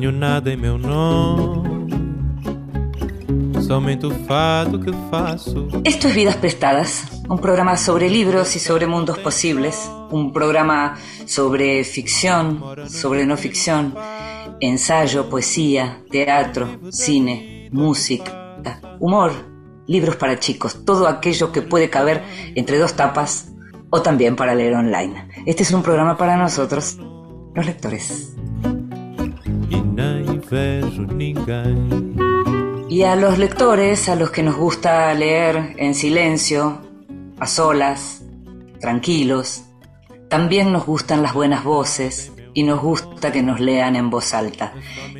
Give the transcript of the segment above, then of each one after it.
Nada em meu nome, somente o que faço. Esto es Vidas Prestadas, un programa sobre libros y sobre mundos posibles, un programa sobre ficción, sobre no ficción, ensayo, poesía, teatro, cine, música, humor, libros para chicos, todo aquello que puede caber entre dos tapas o también para leer online. Este es un programa para nosotros, los lectores. Y a los lectores, a los que nos gusta leer en silencio, a solas, tranquilos, también nos gustan las buenas voces y nos gusta que nos lean en voz alta.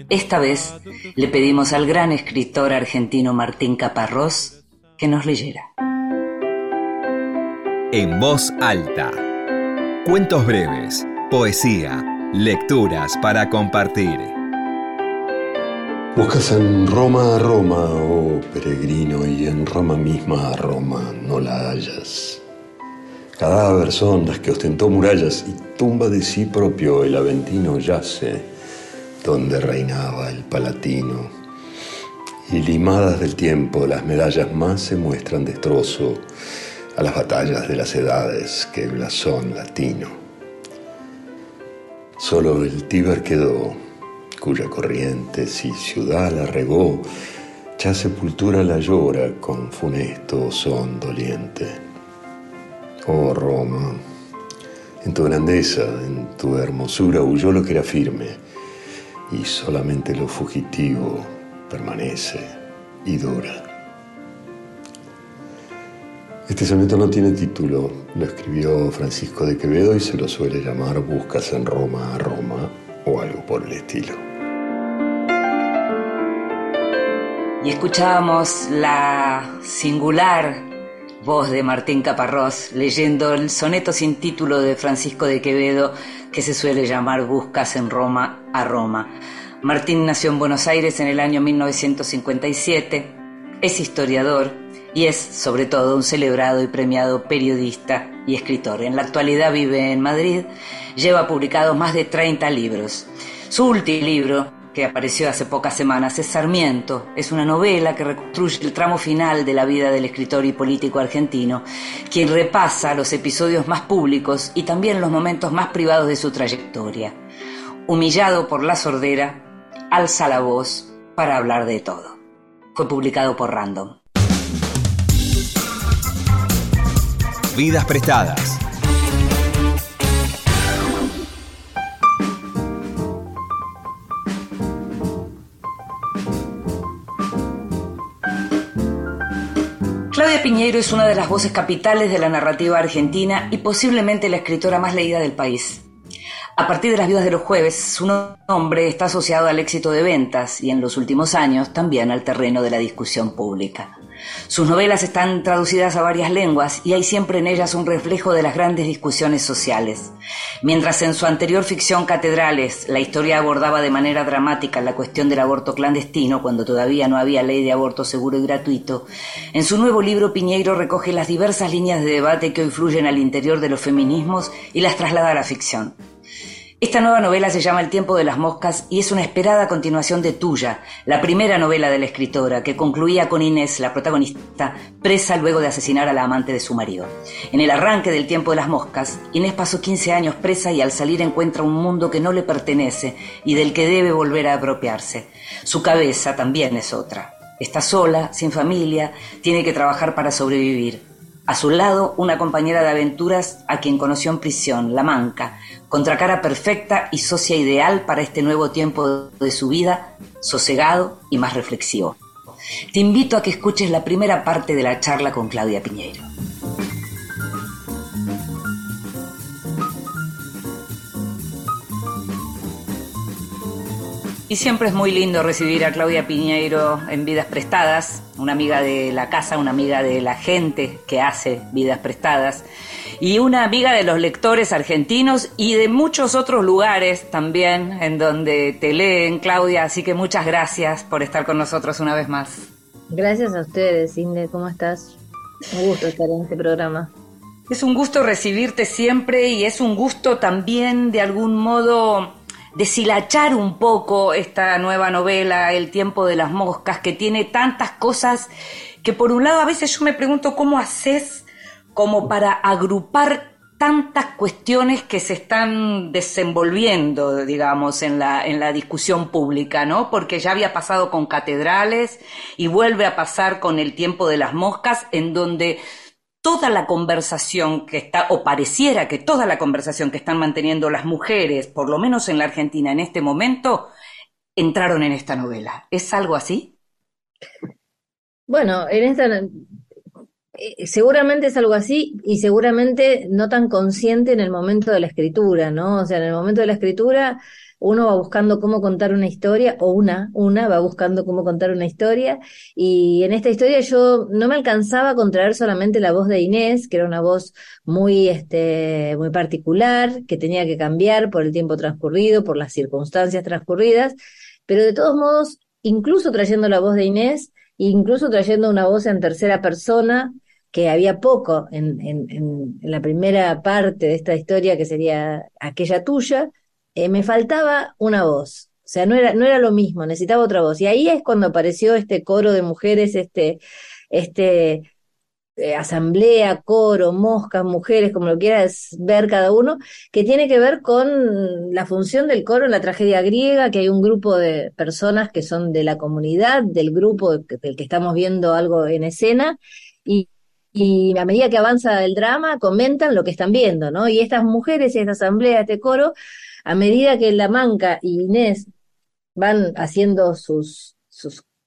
Esta vez le pedimos al gran escritor argentino Martín Caparrós que nos leyera. En voz alta. Cuentos breves, poesía, lecturas para compartir. Buscas en Roma a Roma, oh peregrino, y en Roma misma a Roma no la hallas. Cadáver son las que ostentó murallas y tumba de sí propio el Aventino yace donde reinaba el Palatino. Y limadas del tiempo las medallas más se muestran destrozo a las batallas de las edades que blasón latino. Solo el Tíber quedó, cuya corriente si ciudad la regó, ya sepultura la llora con funesto son doliente. Oh Roma, en tu grandeza, en tu hermosura huyó lo que era firme, y solamente lo fugitivo permanece y dura. Este soneto no tiene título, lo escribió Francisco de Quevedo y se lo suele llamar Buscas en Roma a Roma o algo por el estilo. Y escuchábamos la singular voz de Martín Caparrós leyendo el soneto sin título de Francisco de Quevedo que se suele llamar Buscas en Roma a Roma. Martín nació en Buenos Aires en el año 1957, es historiador, y es sobre todo un celebrado y premiado periodista y escritor. En la actualidad vive en Madrid, lleva publicados más de 30 libros. Su último libro, que apareció hace pocas semanas, es Sarmiento. Es una novela que reconstruye el tramo final de la vida del escritor y político argentino, quien repasa los episodios más públicos y también los momentos más privados de su trayectoria. Humillado por la sordera, alza la voz para hablar de todo. Fue publicado por Random. Vidas prestadas. Claudia Piñeiro es una de las voces capitales de la narrativa argentina y posiblemente la escritora más leída del país. A partir de las vidas de los jueves, su nombre está asociado al éxito de ventas y en los últimos años también al terreno de la discusión pública. Sus novelas están traducidas a varias lenguas y hay siempre en ellas un reflejo de las grandes discusiones sociales. Mientras en su anterior ficción Catedrales la historia abordaba de manera dramática la cuestión del aborto clandestino cuando todavía no había ley de aborto seguro y gratuito, en su nuevo libro Piñeiro recoge las diversas líneas de debate que hoy fluyen al interior de los feminismos y las traslada a la ficción. Esta nueva novela se llama El tiempo de las moscas y es una esperada continuación de Tuya, la primera novela de la escritora, que concluía con Inés, la protagonista, presa luego de asesinar a la amante de su marido. En el arranque del tiempo de las moscas, Inés pasó 15 años presa y al salir encuentra un mundo que no le pertenece y del que debe volver a apropiarse. Su cabeza también es otra. Está sola, sin familia, tiene que trabajar para sobrevivir. A su lado, una compañera de aventuras a quien conoció en prisión, la Manca, contracara perfecta y socia ideal para este nuevo tiempo de su vida, sosegado y más reflexivo. Te invito a que escuches la primera parte de la charla con Claudia Piñeiro. Y siempre es muy lindo recibir a Claudia Piñeiro en Vidas Prestadas, una amiga de la casa, una amiga de la gente que hace Vidas Prestadas y una amiga de los lectores argentinos y de muchos otros lugares también en donde te leen, Claudia. Así que muchas gracias por estar con nosotros una vez más. Gracias a ustedes, Inde. ¿Cómo estás? Un gusto estar en este programa. Es un gusto recibirte siempre y es un gusto también de algún modo deshilachar un poco esta nueva novela, El tiempo de las moscas, que tiene tantas cosas que por un lado a veces yo me pregunto cómo haces como para agrupar tantas cuestiones que se están desenvolviendo, digamos, en la, en la discusión pública, ¿no? Porque ya había pasado con catedrales y vuelve a pasar con el tiempo de las moscas, en donde toda la conversación que está, o pareciera que toda la conversación que están manteniendo las mujeres, por lo menos en la Argentina en este momento, entraron en esta novela. ¿Es algo así? Bueno, en esta eh, seguramente es algo así y seguramente no tan consciente en el momento de la escritura, ¿no? O sea, en el momento de la escritura uno va buscando cómo contar una historia, o una, una va buscando cómo contar una historia, y en esta historia yo no me alcanzaba a contraer solamente la voz de Inés, que era una voz muy, este, muy particular, que tenía que cambiar por el tiempo transcurrido, por las circunstancias transcurridas, pero de todos modos, incluso trayendo la voz de Inés, incluso trayendo una voz en tercera persona, que había poco en, en, la primera parte de esta historia, que sería aquella tuya, eh, me faltaba una voz. O sea, no era, no era lo mismo, necesitaba otra voz. Y ahí es cuando apareció este coro de mujeres, este, este eh, asamblea, coro, moscas, mujeres, como lo quieras ver cada uno, que tiene que ver con la función del coro en la tragedia griega, que hay un grupo de personas que son de la comunidad, del grupo del que estamos viendo algo en escena, y y a medida que avanza el drama comentan lo que están viendo, ¿no? Y estas mujeres esta asamblea, este coro, a medida que la Manca y Inés van haciendo sus,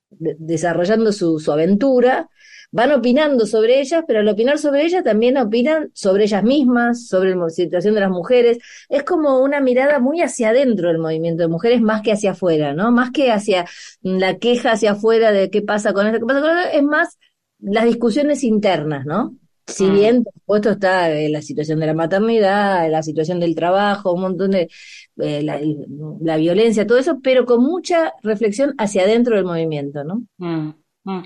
desarrollando su, su aventura, van opinando sobre ellas, pero al opinar sobre ellas también opinan sobre ellas mismas, sobre la situación de las mujeres. Es como una mirada muy hacia adentro del movimiento de mujeres más que hacia afuera, ¿no? Más que hacia la queja hacia afuera de qué pasa con esto, qué pasa con esto, es más las discusiones internas, ¿no? Si mm. bien, por supuesto, está eh, la situación de la maternidad, la situación del trabajo, un montón de eh, la, violencia, todo eso, pero con mucha reflexión hacia adentro del movimiento, ¿no? Mm, mm.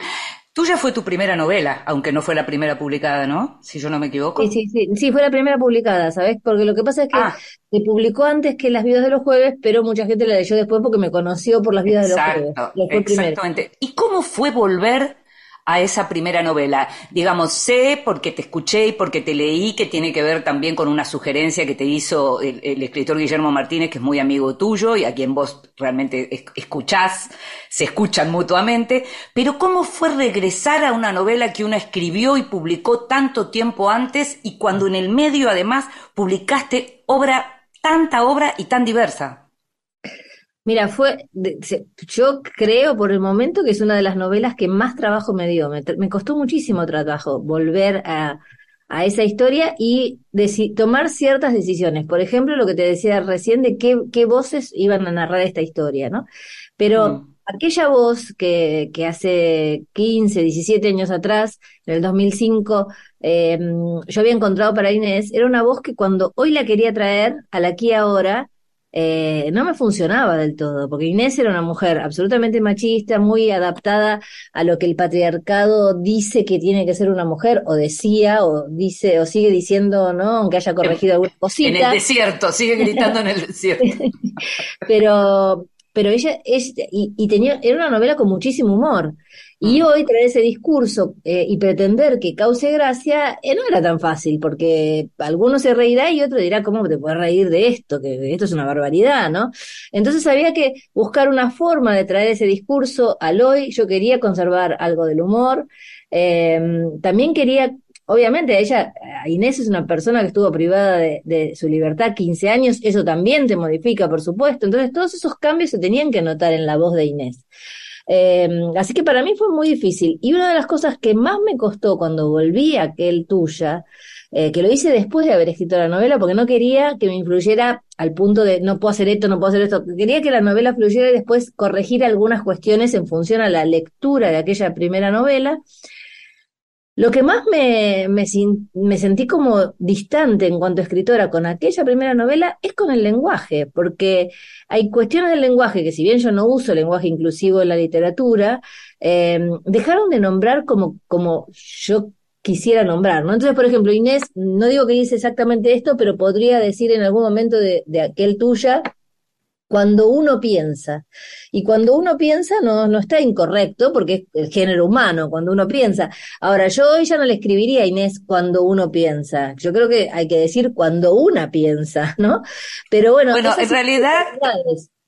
Tuya fue tu primera novela, aunque no fue la primera publicada, ¿no? Si yo no me equivoco. Sí, sí, sí, sí fue la primera publicada, ¿sabes? Porque lo que pasa es que ah. se publicó antes que Las Vidas de los Jueves, pero mucha gente la leyó después porque me conoció por Las Vidas de los Jueves. Exactamente. ¿Y cómo fue volver a esa primera novela. Digamos, sé porque te escuché y porque te leí que tiene que ver también con una sugerencia que te hizo el, escritor Guillermo Martínez, que es muy amigo tuyo y a quien vos realmente escuchás, se escuchan mutuamente. Pero ¿cómo fue regresar a una novela que uno escribió y publicó tanto tiempo antes y cuando en el medio además publicaste obra, tanta obra y tan diversa? Mira, fue, yo creo por el momento que es una de las novelas que más trabajo me dio. Me, costó muchísimo trabajo volver a, a esa historia y tomar ciertas decisiones. Por ejemplo, lo que te decía recién de qué, qué voces iban a narrar esta historia, ¿no? Pero mm. aquella voz que, que hace 15, 17 años atrás, en el 2005, eh, yo había encontrado para Inés, era una voz que cuando hoy la quería traer a la aquí ahora, eh, no me funcionaba del todo, porque Inés era una mujer absolutamente machista, muy adaptada a lo que el patriarcado dice que tiene que ser una mujer, o decía, o dice, o sigue diciendo, ¿no? Aunque haya corregido alguna cosita. En el desierto, sigue gritando en el desierto. pero, pero ella, es, y, y tenía, era una novela con muchísimo humor. Y hoy traer ese discurso eh, y pretender que cause gracia eh, no era tan fácil, porque alguno se reirá y otro dirá, ¿cómo te puedes reír de esto? Que esto es una barbaridad, ¿no? Entonces había que buscar una forma de traer ese discurso al hoy. Yo quería conservar algo del humor. Eh, también quería obviamente ella, Inés es una persona que estuvo privada de, de, su libertad 15 años, eso también te modifica, por supuesto. Entonces todos esos cambios se tenían que notar en la voz de Inés. Eh, así que para mí fue muy difícil. Y una de las cosas que más me costó cuando volví a aquel tuya, eh, que lo hice después de haber escrito la novela, porque no quería que me influyera al punto de no puedo hacer esto, no puedo hacer esto. Quería que la novela fluyera y después corregir algunas cuestiones en función a la lectura de aquella primera novela. Lo que más me, me, me, sentí como distante en cuanto escritora con aquella primera novela es con el lenguaje, porque hay cuestiones del lenguaje que si bien yo no uso lenguaje inclusivo en la literatura, eh, dejaron de nombrar como, como yo quisiera nombrar, ¿no? Entonces, por ejemplo, Inés, no digo que dice exactamente esto, pero podría decir en algún momento de, de aquel tuya, cuando uno piensa. Y cuando uno piensa no, no está incorrecto porque es el género humano, cuando uno piensa. Ahora, yo hoy ya no le escribiría a Inés cuando uno piensa. Yo creo que hay que decir cuando una piensa, ¿no? Pero bueno. Bueno, en realidad,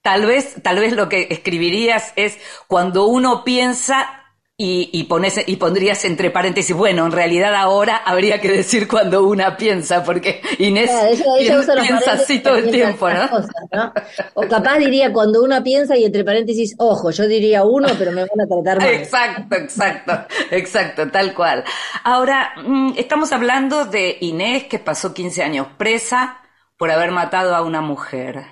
tal vez, tal vez lo que escribirías es cuando uno piensa y, y, pones, y pondrías entre paréntesis, bueno, en realidad ahora habría que decir cuando una piensa, porque Inés piensa, así todo el tiempo, ¿no? O capaz diría cuando una piensa y entre paréntesis, ojo, yo diría uno, pero me van a tratar mal. Exacto, exacto, exacto, tal cual. Ahora, mm, estamos hablando de Inés que pasó 15 años presa por haber matado a una mujer.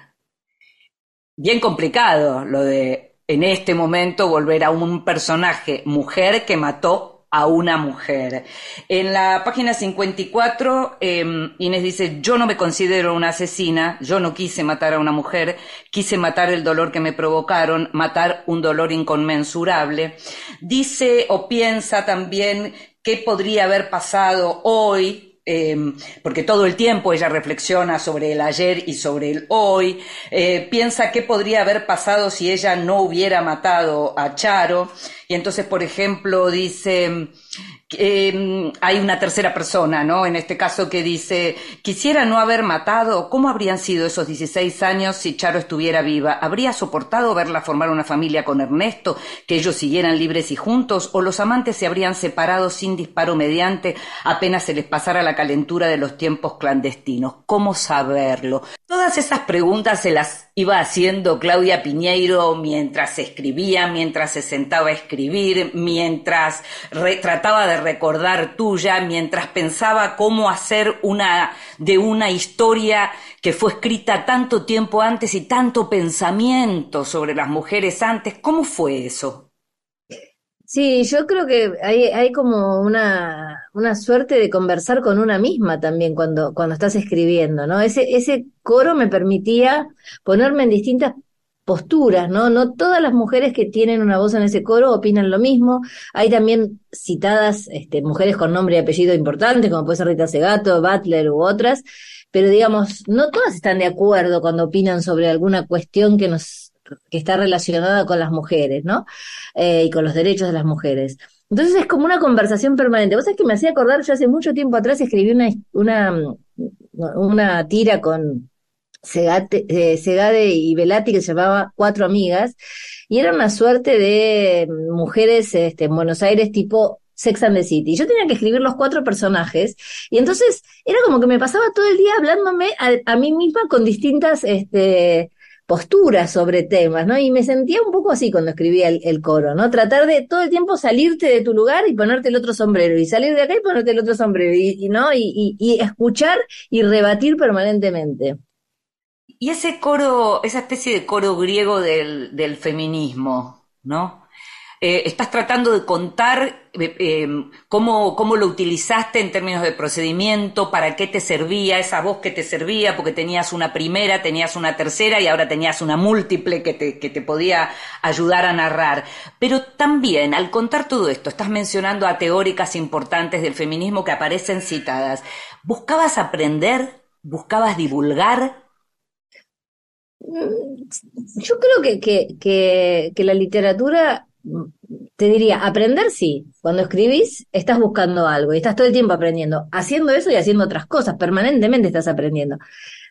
Bien complicado lo de en este momento volver a un personaje mujer que mató a una mujer. En la página 54, eh, Inés dice, yo no me considero una asesina, yo no quise matar a una mujer, quise matar el dolor que me provocaron, matar un dolor inconmensurable. Dice o piensa también qué podría haber pasado hoy Em, porque todo el tiempo ella reflexiona sobre el ayer y sobre el hoy, eh, piensa qué podría haber pasado si ella no hubiera matado a Charo, y entonces, por ejemplo, dice, eh, hay una tercera persona, ¿no? En este caso que dice, quisiera no haber matado, ¿cómo habrían sido esos 16 años si Charo estuviera viva? ¿Habría soportado verla formar una familia con Ernesto, que ellos siguieran libres y juntos, o los amantes se habrían separado sin disparo mediante apenas se les pasara la calentura de los tiempos clandestinos? ¿Cómo saberlo? Todas esas preguntas se las iba haciendo Claudia Piñeiro mientras escribía, mientras se sentaba a escribir, mientras trataba de recordar tuya, mientras pensaba cómo hacer una de una historia que fue escrita tanto tiempo antes y tanto pensamiento sobre las mujeres antes. ¿Cómo fue eso? Sí, yo creo que hay, hay como una, una suerte de conversar con una misma también cuando, cuando estás escribiendo, ¿no? Ese, ese coro me permitía ponerme en distintas posturas, ¿no? No todas las mujeres que tienen una voz en ese coro opinan lo mismo. Hay también citadas este, mujeres con nombre y apellido importantes, como puede ser Rita Segato, Butler u otras, pero digamos, no todas están de acuerdo cuando opinan sobre alguna cuestión que nos que está relacionada con las mujeres, ¿no? Eh, y con los derechos de las mujeres. Entonces es como una conversación permanente. Vos sabés que me hacía acordar, yo hace mucho tiempo atrás escribí una, una, una tira con Segate, eh, Segade y Velati que se llamaba Cuatro Amigas, y era una suerte de mujeres este, en Buenos Aires tipo Sex and the City. Yo tenía que escribir los cuatro personajes y entonces era como que me pasaba todo el día hablándome a, a mí misma con distintas este, posturas sobre temas, ¿no? Y me sentía un poco así cuando escribía el, coro, ¿no? Tratar de todo el tiempo salirte de tu lugar y ponerte el otro sombrero, y salir de acá y ponerte el otro sombrero, y, ¿no? Y, escuchar y rebatir permanentemente. Y ese coro, esa especie de coro griego del feminismo, ¿no? Eh, estás tratando de contar eh, eh, cómo, cómo, lo utilizaste en términos de procedimiento, para qué te servía, esa voz que te servía, porque tenías una primera, tenías una tercera y ahora tenías una múltiple que te, que te podía ayudar a narrar. Pero también, al contar todo esto, estás mencionando a teóricas importantes del feminismo que aparecen citadas. ¿Buscabas aprender? ¿Buscabas divulgar? Mm, yo creo que, que, que, que la literatura te diría, aprender sí. Cuando escribís, estás buscando algo y estás todo el tiempo aprendiendo. Haciendo eso y haciendo otras cosas, permanentemente estás aprendiendo.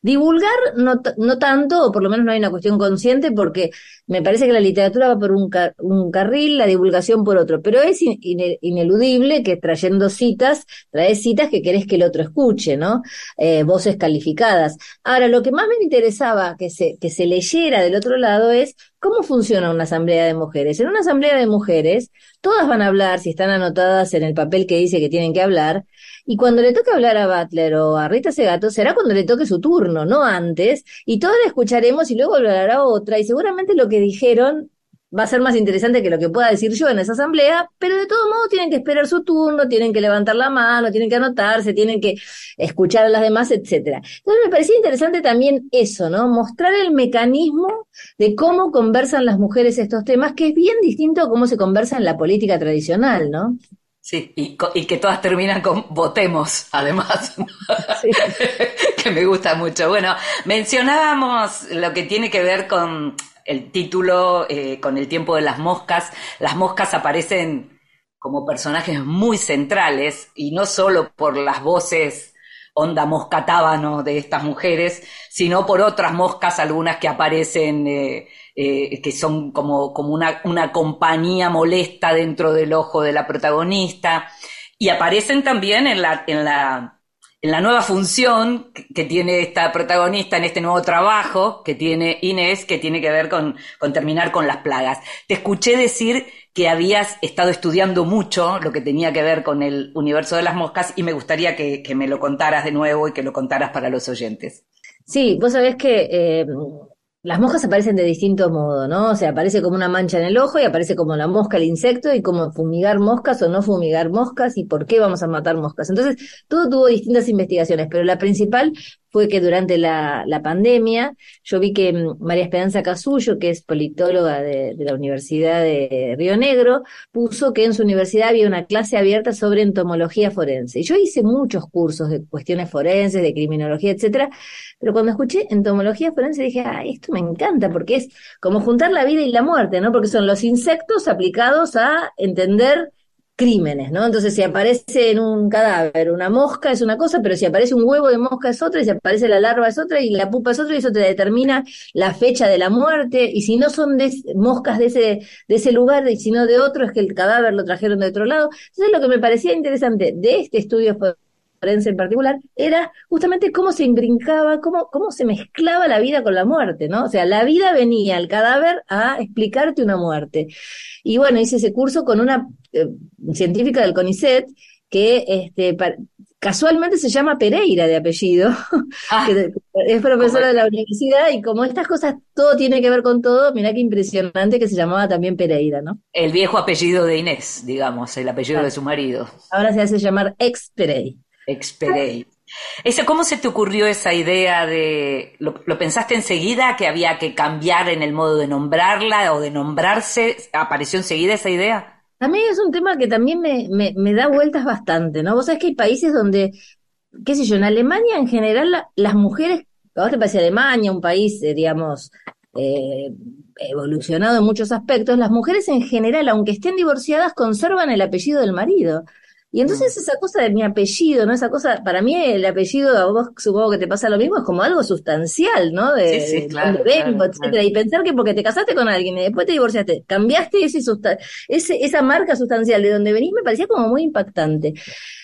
Divulgar no, no tanto, o por lo menos no hay una cuestión consciente, porque me parece que la literatura va por un, un carril, la divulgación por otro, pero es ineludible que trayendo citas, traes citas que querés que el otro escuche, ¿no? Eh, voces calificadas. Ahora, lo que más me interesaba que se, que se leyera del otro lado es cómo funciona una asamblea de mujeres. En una asamblea de mujeres, todas van a hablar, si están anotadas en el papel que dice que tienen que hablar, y cuando le toque hablar a Butler o a Rita Segato, será cuando le toque su turno, no antes, y todos la escucharemos y luego hablará otra, y seguramente lo que dijeron va a ser más interesante que lo que pueda decir yo en esa asamblea, pero de todo modo tienen que esperar su turno, tienen que levantar la mano, tienen que anotarse, tienen que escuchar a las demás, etcétera. Entonces me parecía interesante también eso, ¿no? Mostrar el mecanismo de cómo conversan las mujeres estos temas, que es bien distinto a cómo se conversa en la política tradicional, ¿no? Sí, y, que todas terminan con votemos, además, que me gusta mucho. Bueno, mencionábamos lo que tiene que ver con el título, eh, con el tiempo de las moscas. Las moscas aparecen como personajes muy centrales y no solo por las voces onda moscatábano de estas mujeres, sino por otras moscas, algunas que aparecen, eh, eh, que son como, como una, una compañía molesta dentro del ojo de la protagonista, y aparecen también en la, en la, en la nueva función que tiene esta protagonista en este nuevo trabajo que tiene Inés, que tiene que ver con, terminar con las plagas. Te escuché decir que habías estado estudiando mucho lo que tenía que ver con el universo de las moscas y me gustaría que, me lo contaras de nuevo y que lo contaras para los oyentes. Sí, vos sabés que eh, las moscas aparecen de distinto modo, ¿no? O sea, aparece como una mancha en el ojo y aparece como la mosca, el insecto, y como fumigar moscas o no fumigar moscas y por qué vamos a matar moscas. Entonces, todo tuvo distintas investigaciones, pero la principal fue que durante la, la pandemia yo vi que mm, María Esperanza Casullo, que es politóloga de, la Universidad de Río Negro, puso que en su universidad había una clase abierta sobre entomología forense. Y yo hice muchos cursos de cuestiones forenses, de criminología, etcétera, pero cuando escuché entomología forense dije, ah, esto me encanta, porque es como juntar la vida y la muerte, ¿no? Porque son los insectos aplicados a entender crímenes, ¿no? Entonces, si aparece en un cadáver una mosca es una cosa, pero si aparece un huevo de mosca es otra, y si aparece la larva es otra, y la pupa es otra, y eso te determina la fecha de la muerte, y si no son de, moscas de ese, de ese lugar, y si no de otro, es que el cadáver lo trajeron de otro lado. Entonces, lo que me parecía interesante de este estudio en particular, era justamente cómo se imbrincaba, cómo, cómo se mezclaba la vida con la muerte, ¿no? O sea, la vida venía al cadáver a explicarte una muerte. Y bueno, hice ese curso con una eh, científica del CONICET que este, casualmente se llama Pereira de apellido, ah. que es profesora de la universidad y como estas cosas todo tiene que ver con todo, mira qué impresionante que se llamaba también Pereira, ¿no? El viejo apellido de Inés, digamos, el apellido de su marido. Ahora se hace llamar ex Pereira. Experei. ¿Cómo se te ocurrió esa idea de, lo, pensaste enseguida que había que cambiar en el modo de nombrarla o de nombrarse? ¿Apareció enseguida esa idea? A es un tema que también me, me, da vueltas bastante, ¿no? Vos sabés que hay países donde, qué sé yo, en Alemania en general las mujeres, a te parece Alemania, un país, eh, digamos, eh, evolucionado en muchos aspectos, las mujeres en general, aunque estén divorciadas, conservan el apellido del marido. Y entonces mm. esa cosa de mi apellido, ¿no? Esa cosa, para mí el apellido, a vos supongo que te pasa lo mismo, es como algo sustancial, ¿no? De, sí, sí, claro, etcétera. Y pensar que porque te casaste con alguien y después te divorciaste, cambiaste ese, ese esa marca sustancial de donde venís, me parecía como muy impactante.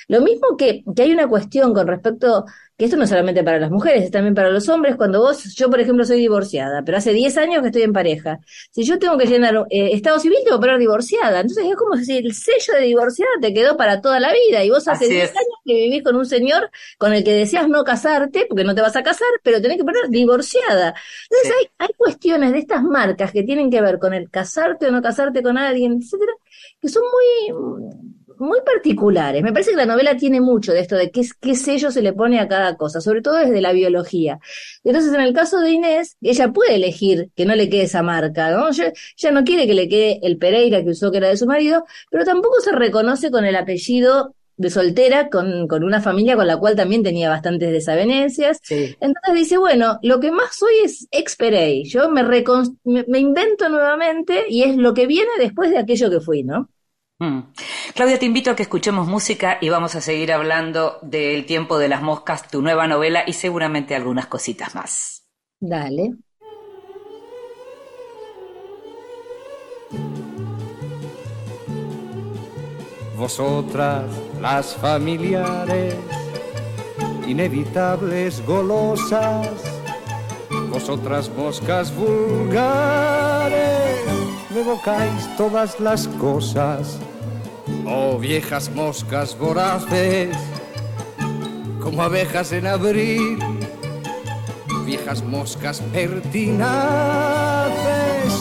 Lo mismo que, que hay una cuestión con respecto que esto no es solamente para las mujeres, es también para los hombres. Cuando vos, yo por ejemplo soy divorciada, pero hace 10 años que estoy en pareja. Si yo tengo que llenar eh, estado civil, tengo que poner divorciada. Entonces es como si el sello de divorciada te quedó para toda la vida. Y vos hace 10 años que vivís con un señor con el que deseas no casarte, porque no te vas a casar, pero tenés que poner divorciada. Entonces hay, hay cuestiones de estas marcas que tienen que ver con el casarte o no casarte con alguien, etcétera, que son muy muy particulares. Me parece que la novela tiene mucho de esto, de qué, qué sello se le pone a cada cosa, sobre todo desde la biología. Entonces, en el caso de Inés, ella puede elegir que no le quede esa marca, ¿no? Ella, no quiere que le quede el Pereira que usó que era de su marido, pero tampoco se reconoce con el apellido de soltera, con, con una familia con la cual también tenía bastantes desavenencias. Entonces dice, bueno, lo que más soy es ex Perey. Yo me, me, me invento nuevamente y es lo que viene después de aquello que fui, ¿no? Mm. Claudia, te invito a que escuchemos música y vamos a seguir hablando del tiempo de las moscas, tu nueva novela y seguramente algunas cositas más. Dale. Vosotras, las familiares, inevitables golosas, vosotras moscas vulgares, me evocáis todas las cosas Oh viejas moscas voraces, como abejas en abril, viejas moscas pertinaces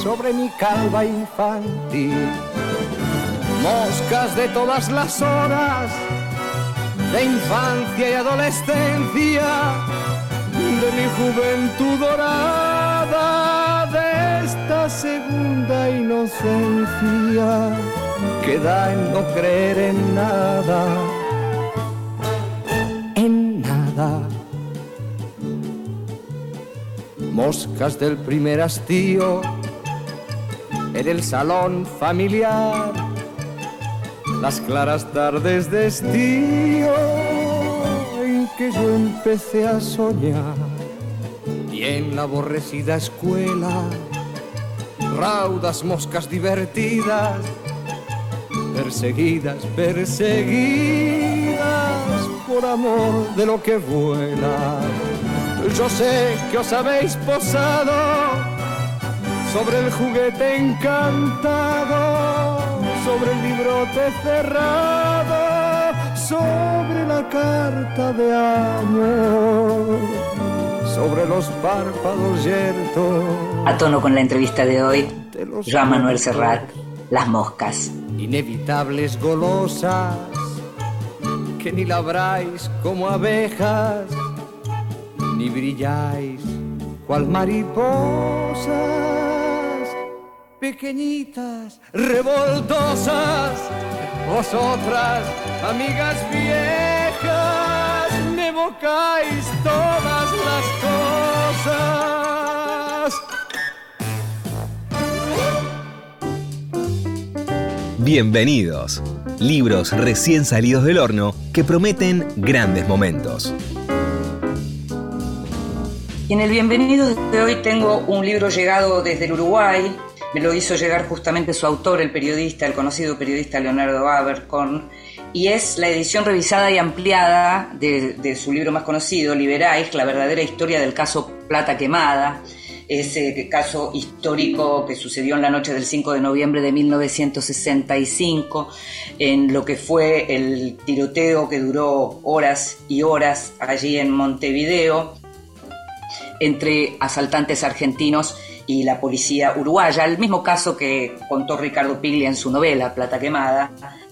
sobre mi calva infantil. Moscas de todas las horas, de infancia y adolescencia, de mi juventud dorada, de esta segunda inocencia queda en no creer en nada, en nada. Moscas del primer hastío en el salón familiar, las claras tardes de estío en que yo empecé a soñar. Y en la aborrecida escuela raudas moscas divertidas, perseguidas, perseguidas por amor de lo que vuela. Yo sé que os habéis posado sobre el juguete encantado, sobre el librote cerrado, sobre la carta de amor, sobre los párpados yertos a tono con la entrevista de hoy, Joan Manuel Serrat, Las Moscas. Inevitables golosas, que ni labráis como abejas, ni brilláis cual mariposas, pequeñitas, revoltosas, vosotras, amigas viejas, me evocáis todas las cosas. Bienvenidos. Libros recién salidos del horno que prometen grandes momentos. En el bienvenido de hoy tengo un libro llegado desde el Uruguay. Me lo hizo llegar justamente su autor, el periodista, el conocido periodista Leonardo Abercorn. Y es la edición revisada y ampliada de, de su libro más conocido, Liberáis, la verdadera historia del caso Plata Quemada ese caso histórico que sucedió en la noche del 5 de noviembre de 1965, en lo que fue el tiroteo que duró horas y horas allí en Montevideo entre asaltantes argentinos y la policía uruguaya, el mismo caso que contó Ricardo Piglia en su novela Plata Quemada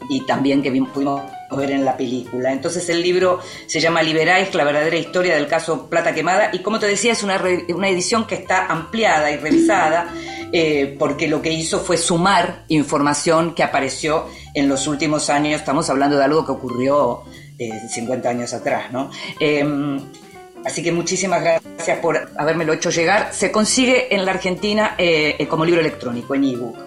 y también que pudimos ver en la película. Entonces el libro se llama Liberáis, la verdadera historia del caso Plata Quemada y como te decía es una, una edición que está ampliada y revisada eh, porque lo que hizo fue sumar información que apareció en los últimos años, estamos hablando de algo que ocurrió eh, 50 años atrás, ¿no? Em, Así que muchísimas gracias por habérmelo hecho llegar. Se consigue en la Argentina eh, como libro electrónico, en ebook.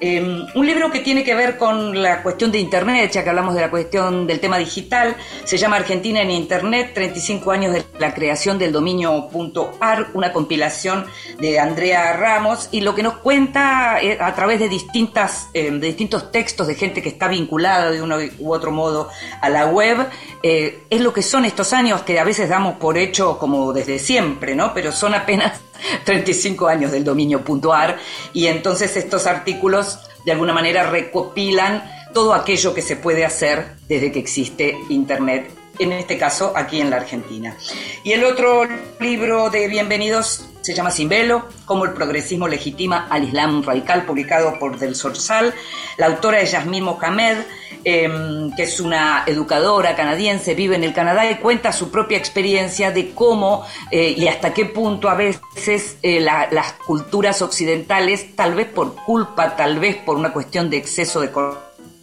Eh, un libro que tiene que ver con la cuestión de Internet, ya que hablamos de la cuestión del tema digital, se llama Argentina en Internet, 35 años de la creación del dominio.ar, una compilación de Andrea Ramos, y lo que nos cuenta eh, a través de, distintas, de distintos textos de gente que está vinculada de uno u otro modo a la web, eh, es lo que son estos años que a veces damos por hecho como desde siempre, ¿no? Pero son apenas 35 años del dominio.ar y entonces estos artículos de alguna manera recopilan todo aquello que se puede hacer desde que existe Internet, en este caso aquí en la Argentina. Y el otro libro de Bienvenidos se llama Sin Velo, cómo el progresismo legitima al Islam radical, publicado por Del Sorsal. La autora es Yasmín Mohamed, eh, que es una educadora canadiense, vive en el Canadá y cuenta su propia experiencia de cómo eh, y hasta qué punto a veces eh, la, las culturas occidentales, tal vez por culpa, tal vez por una cuestión de exceso de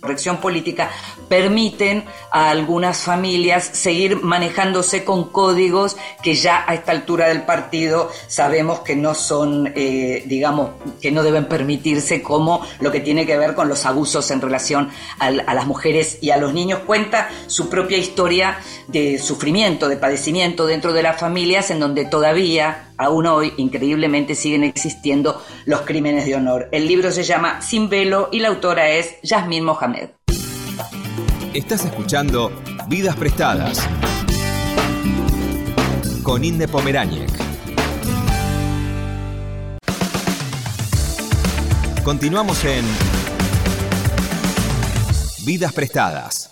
corrección política, permiten a algunas familias seguir manejándose con códigos que ya a esta altura del partido sabemos que no son, eh, digamos, que no deben permitirse como lo que tiene que ver con los abusos en relación a, a, las mujeres y a los niños. Cuenta su propia historia de sufrimiento, de padecimiento dentro de las familias en donde todavía, aún hoy, increíblemente siguen existiendo los crímenes de honor. El libro se llama Sin velo y la autora es Yasmín Mohamed. Estás escuchando Vidas Prestadas con Inde Pomeráñez. Continuamos en Vidas Prestadas.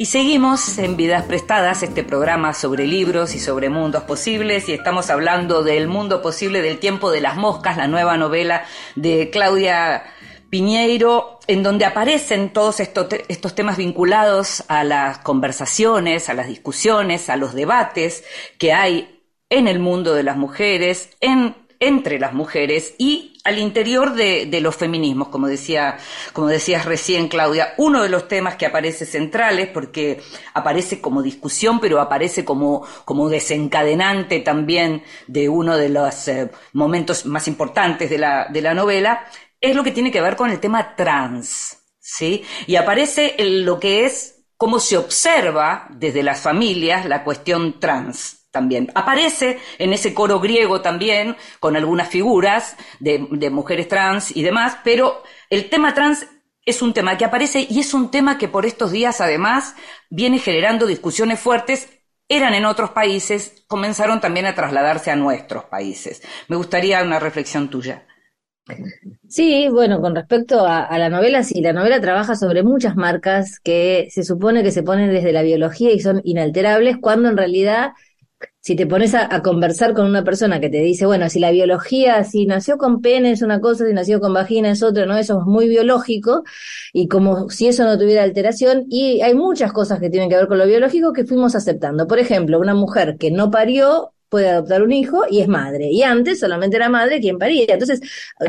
Y seguimos en Vidas Prestadas, este programa sobre libros y sobre mundos posibles, y estamos hablando del mundo posible del tiempo de las moscas, la nueva novela de Claudia Piñeiro, en donde aparecen todos estos, estos, temas vinculados a las conversaciones, a las discusiones, a los debates que hay en el mundo de las mujeres, en entre las mujeres y al interior de, los feminismos, como decía, como decías recién, Claudia, uno de los temas que aparece centrales, porque aparece como discusión, pero aparece como, como desencadenante también de uno de los eh, momentos más importantes de la, de la novela, es lo que tiene que ver con el tema trans, ¿sí? Y aparece en lo que es cómo se observa desde las familias la cuestión trans también. Aparece en ese coro griego también, con algunas figuras de, mujeres trans y demás, pero el tema trans es un tema que aparece y es un tema que por estos días además viene generando discusiones fuertes. Eran en otros países, comenzaron también a trasladarse a nuestros países. Me gustaría una reflexión tuya. Sí, bueno, con respecto a, la novela, sí, la novela trabaja sobre muchas marcas que se supone que se ponen desde la biología y son inalterables, cuando en realidad si te pones a, conversar con una persona que te dice, bueno, si la biología, si nació con pene es una cosa, si nació con vagina es otra, no, eso es muy biológico, y como si eso no tuviera alteración, y hay muchas cosas que tienen que ver con lo biológico que fuimos aceptando. Por ejemplo, una mujer que no parió puede adoptar un hijo y es madre. Y antes solamente era madre quien paría. Entonces,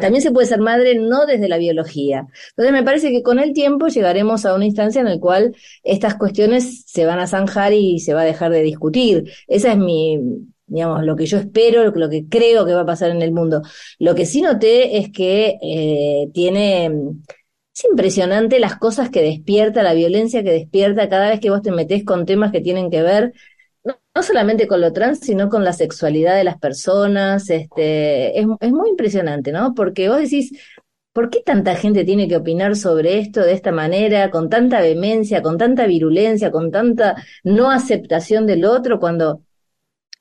también se puede ser madre no desde la biología. Entonces, me parece que con el tiempo llegaremos a una instancia en la cual estas cuestiones se van a zanjar y se va a dejar de discutir. Esa es mi, digamos, lo que yo espero, lo que creo que va a pasar en el mundo. Lo que sí noté es que eh, tiene... Es impresionante las cosas que despierta, la violencia que despierta cada vez que vos te metés con temas que tienen que ver no, solamente con lo trans, sino con la sexualidad de las personas. Este, es, es, muy impresionante, ¿no? Porque vos decís, ¿por qué tanta gente tiene que opinar sobre esto de esta manera, con tanta vehemencia, con tanta virulencia, con tanta no aceptación del otro, cuando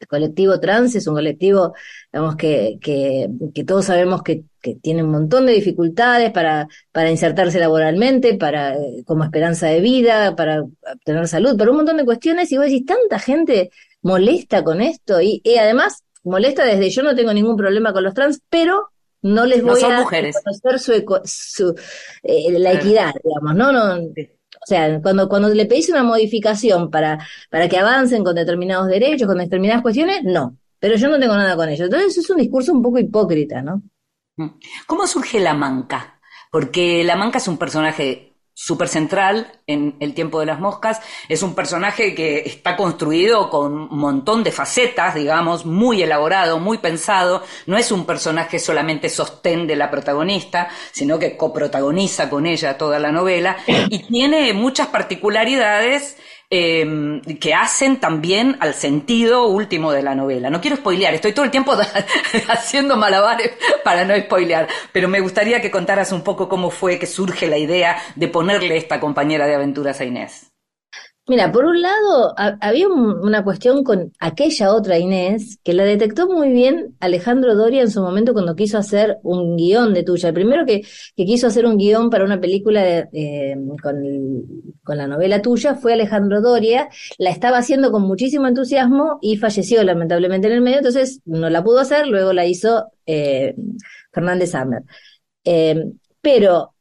el colectivo trans es un colectivo, digamos, que, que, que todos sabemos que, que, tiene un montón de dificultades para, para insertarse laboralmente, para, como esperanza de vida, para obtener salud, para un montón de cuestiones, y vos decís, tanta gente molesta con esto, y, y además molesta desde yo no tengo ningún problema con los trans, pero no les voy no a reconocer su, su eh, la equidad, digamos, no, no, o sea, cuando, cuando le pedís una modificación para, para que avancen con determinados derechos, con determinadas cuestiones, no. Pero yo no tengo nada con ello. Entonces es un discurso un poco hipócrita, ¿no? ¿Cómo surge la manca? Porque la manca es un personaje súper central en El tiempo de las moscas. Es un personaje que está construido con un montón de facetas, digamos, muy elaborado, muy pensado. No es un personaje solamente sostén de la protagonista, sino que coprotagoniza con ella toda la novela y tiene muchas particularidades eh, que hacen también al sentido último de la novela. No quiero spoilear, estoy todo el tiempo haciendo malabares para no spoilear, pero me gustaría que contaras un poco cómo fue que surge la idea de ponerle esta compañera de aventuras a Inés. Mira, por un lado, ha, había un, una cuestión con aquella otra Inés que la detectó muy bien Alejandro Doria en su momento cuando quiso hacer un guion de tuya. El primero que, quiso hacer un guion para una película eh, con la novela tuya fue Alejandro Doria. La estaba haciendo con muchísimo entusiasmo y falleció lamentablemente en el medio, entonces no la pudo hacer, luego la hizo eh, Fernández Hammer. Eh, pero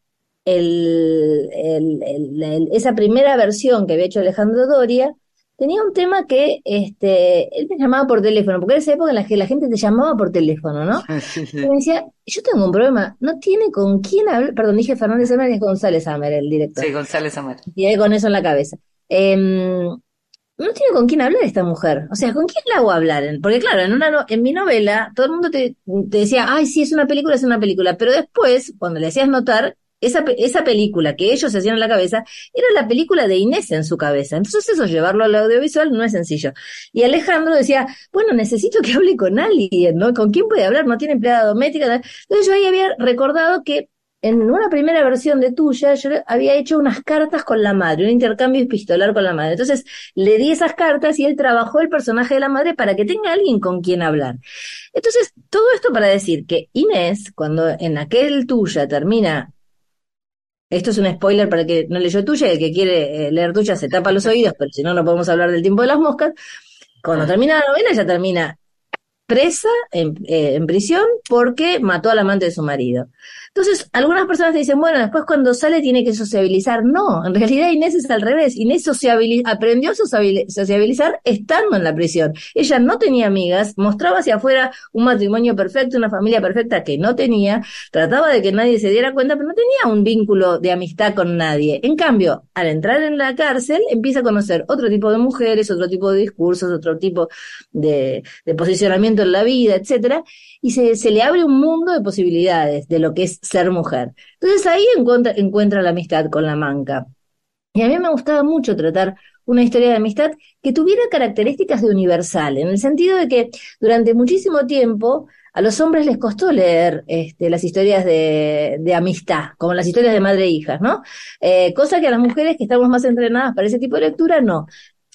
el, el, el, esa primera versión que había hecho Alejandro Doria tenía un tema que este, él me llamaba por teléfono, porque era esa época en la que la gente te llamaba por teléfono, ¿no? Sí, sí. Y me decía, yo tengo un problema, no tiene con quién hablar, perdón, dije Fernández Amer, es González Amer, el director. Sí, González Amer. Y ahí con eso en la cabeza. Eh, no tiene con quién hablar esta mujer. O sea, ¿con quién la hago hablar? Porque claro, en una no, en mi novela todo el mundo te, te decía, ay, sí, es una película, es una película. Pero después, cuando le hacías notar, esa, esa película que ellos hacían en la cabeza era la película de Inés en su cabeza. Entonces eso, llevarlo al audiovisual no es sencillo. Y Alejandro decía, bueno, necesito que hable con alguien, ¿no? ¿Con quién puede hablar? No tiene empleada doméstica. Entonces yo ahí había recordado que en una primera versión de tuya yo había hecho unas cartas con la madre, un intercambio epistolar con la madre. Entonces le di esas cartas y él trabajó el personaje de la madre para que tenga alguien con quien hablar. Entonces, todo esto para decir que Inés, cuando en aquel tuya termina esto es un spoiler para el que no leyó tuya y el que quiere eh, leer tuya se tapa los oídos, pero si no, no podemos hablar del tiempo de las moscas. Cuando termina la novela, ya termina presa en, eh, en prisión porque mató al amante de su marido. Entonces, algunas personas te dicen, bueno, después cuando sale tiene que sociabilizar. No, en realidad Inés es al revés. Inés aprendió a sociabilizar estando en la prisión. Ella no tenía amigas, mostraba hacia afuera un matrimonio perfecto, una familia perfecta que no tenía, trataba de que nadie se diera cuenta, pero no tenía un vínculo de amistad con nadie. En cambio, al entrar en la cárcel, empieza a conocer otro tipo de mujeres, otro tipo de discursos, otro tipo de posicionamiento en la vida, etcétera, y se, se le abre un mundo de posibilidades de lo que es ser mujer. Entonces ahí encuentra, encuentra la amistad con la manca. Y a mí me gustaba mucho tratar una historia de amistad que tuviera características de universal, en el sentido de que durante muchísimo tiempo a los hombres les costó leer este, las historias de, de, amistad, como las historias de madre e hijas, ¿no? Eh, cosa que a las mujeres que estamos más entrenadas para ese tipo de lectura, no.